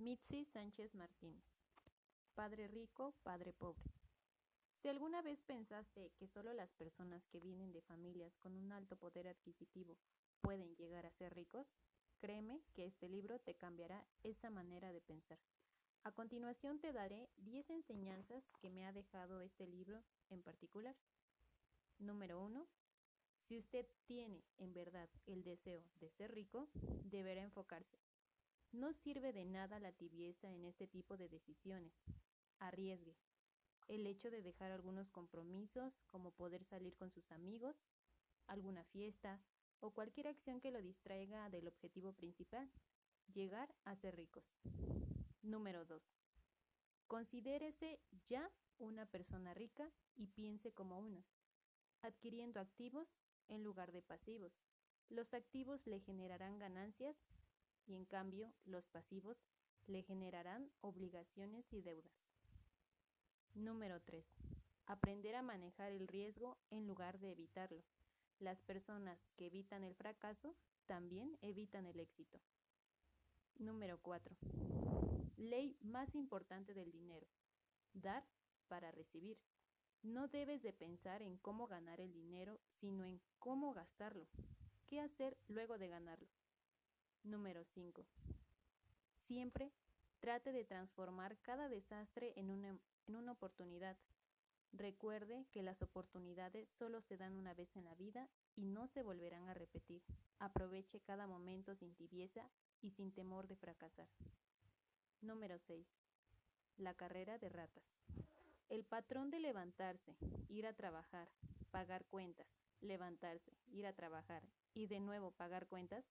Mitzi Sánchez Martínez. Padre rico, padre pobre. Si alguna vez pensaste que solo las personas que vienen de familias con un alto poder adquisitivo pueden llegar a ser ricos, créeme que este libro te cambiará esa manera de pensar. A continuación te daré 10 enseñanzas que me ha dejado este libro en particular. Número 1. Si usted tiene en verdad el deseo de ser rico, deberá enfocarse. No sirve de nada la tibieza en este tipo de decisiones. Arriesgue. El hecho de dejar algunos compromisos, como poder salir con sus amigos, alguna fiesta o cualquier acción que lo distraiga del objetivo principal, llegar a ser ricos. Número 2. Considérese ya una persona rica y piense como una, adquiriendo activos en lugar de pasivos. Los activos le generarán ganancias y en cambio los pasivos le generarán obligaciones y deudas. Número 3. Aprender a manejar el riesgo en lugar de evitarlo. Las personas que evitan el fracaso también evitan el éxito. Número 4. Ley más importante del dinero. Dar para recibir. No debes de pensar en cómo ganar el dinero, sino en cómo gastarlo. ¿Qué hacer luego de ganarlo? Número 5. Siempre trate de transformar cada desastre en una, oportunidad. Recuerde que las oportunidades solo se dan una vez en la vida y no se volverán a repetir. Aproveche cada momento sin tibieza y sin temor de fracasar. Número 6. La carrera de ratas. El patrón de levantarse, ir a trabajar, pagar cuentas, levantarse, ir a trabajar y de nuevo pagar cuentas,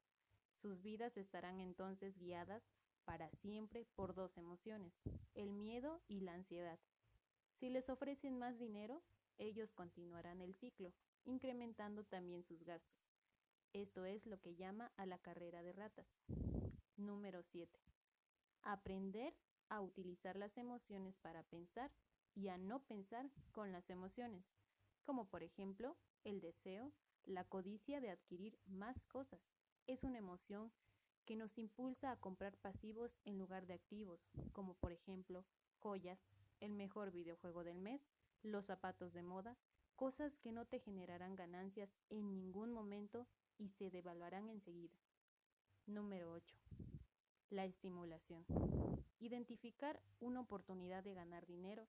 sus vidas estarán entonces guiadas para siempre por dos emociones, el miedo y la ansiedad. Si les ofrecen más dinero, ellos continuarán el ciclo, incrementando también sus gastos. Esto es lo que llama a la carrera de ratas. Número 7. Aprender a utilizar las emociones para pensar y a no pensar con las emociones, como por ejemplo el deseo, la codicia de adquirir más cosas. Es una emoción que nos impulsa a comprar pasivos en lugar de activos, como por ejemplo joyas, el mejor videojuego del mes, los zapatos de moda, cosas que no te generarán ganancias en ningún momento y se devaluarán enseguida. Número 8 la estimulación. Identificar una oportunidad de ganar dinero,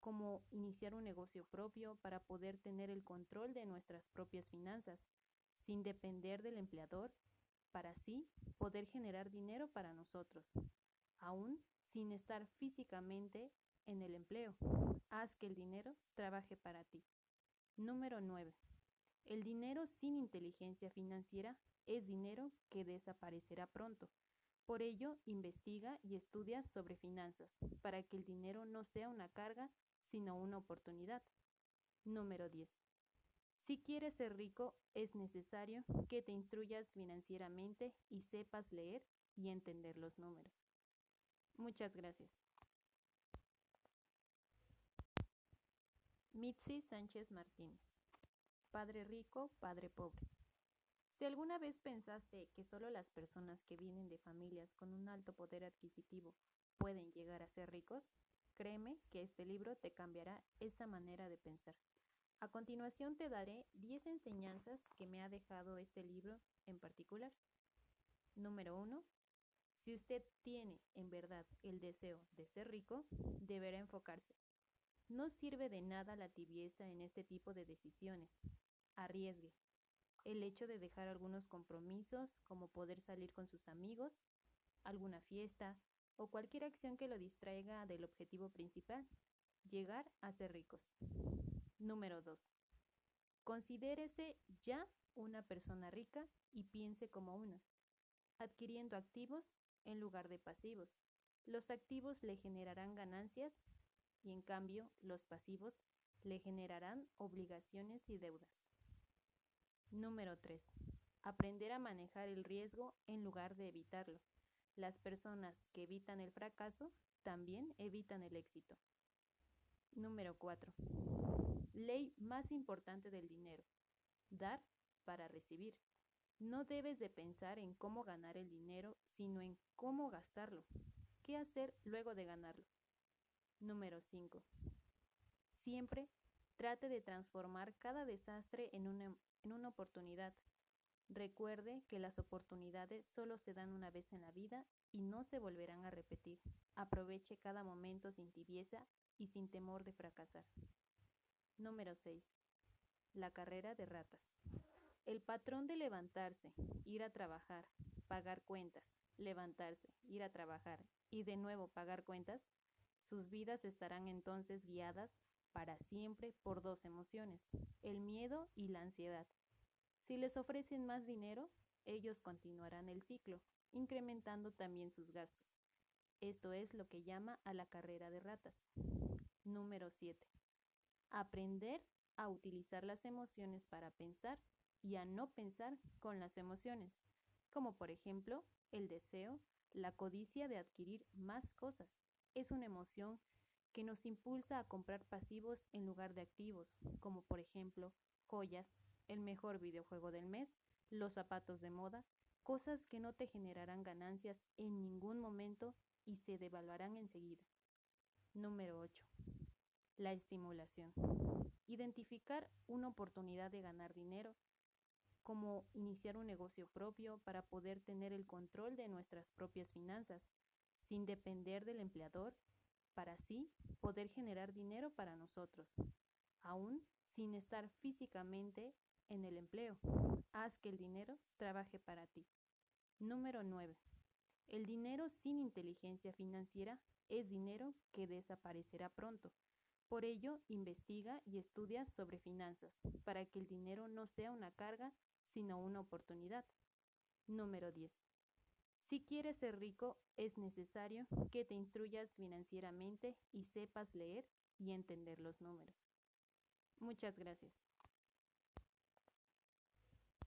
como iniciar un negocio propio para poder tener el control de nuestras propias finanzas, sin depender del empleador, para así poder generar dinero para nosotros, aún sin estar físicamente en el empleo. Haz que el dinero trabaje para ti. Número 9. El dinero sin inteligencia financiera es dinero que desaparecerá pronto. Por ello, investiga y estudia sobre finanzas, para que el dinero no sea una carga, sino una oportunidad. Número 10. Si quieres ser rico, es necesario que te instruyas financieramente y sepas leer y entender los números. Muchas gracias. Mitzi Sánchez Martínez. Padre rico, padre pobre. Si alguna vez pensaste que solo las personas que vienen de familias con un alto poder adquisitivo pueden llegar a ser ricos, créeme que este libro te cambiará esa manera de pensar. A continuación te daré 10 enseñanzas que me ha dejado este libro en particular. Número 1. Si usted tiene en verdad el deseo de ser rico, deberá enfocarse. No sirve de nada la tibieza en este tipo de decisiones. Arriesgue, el hecho de dejar algunos compromisos, como poder salir con sus amigos, alguna fiesta o cualquier acción que lo distraiga del objetivo principal, llegar a ser ricos. Número 2. Considérese ya una persona rica y piense como una, adquiriendo activos en lugar de pasivos. Los activos le generarán ganancias y en cambio los pasivos le generarán obligaciones y deudas. Número 3. Aprender a manejar el riesgo en lugar de evitarlo. Las personas que evitan el fracaso también evitan el éxito. Número 4. Ley más importante del dinero. Dar para recibir. No debes de pensar en cómo ganar el dinero, sino en cómo gastarlo. qué hacer luego de ganarlo. Número 5. Siempre trate de transformar cada desastre en una, en una oportunidad. Recuerde que las oportunidades solo se dan una vez en la vida y no se volverán a repetir. Aproveche cada momento sin tibieza y sin temor de fracasar. Número 6. La carrera de ratas. El patrón de levantarse, ir a trabajar, pagar cuentas, levantarse, ir a trabajar y de nuevo pagar cuentas, sus vidas estarán entonces guiadas para siempre por dos emociones, el miedo y la ansiedad. Si les ofrecen más dinero, ellos continuarán el ciclo, incrementando también sus gastos. Esto es lo que llama a la carrera de ratas. Número 7. Aprender a utilizar las emociones para pensar y a no pensar con las emociones, como por ejemplo el deseo, la codicia de adquirir más cosas. Es una emoción que nos impulsa a comprar pasivos en lugar de activos, como por ejemplo joyas, el mejor videojuego del mes, los zapatos de moda, cosas que no te generarán ganancias en ningún momento y se devaluarán enseguida. Número 8. La estimulación. Identificar una oportunidad de ganar dinero, como iniciar un negocio propio para poder tener el control de nuestras propias finanzas, sin depender del empleador, para así poder generar dinero para nosotros, aún sin estar físicamente en el empleo. Haz que el dinero trabaje para ti. Número 9. El dinero sin inteligencia financiera es dinero que desaparecerá pronto. Por ello, investiga y estudia sobre finanzas, para que el dinero no sea una carga, sino una oportunidad. Número 10. Si quieres ser rico, es necesario que te instruyas financieramente y sepas leer y entender los números. Muchas gracias.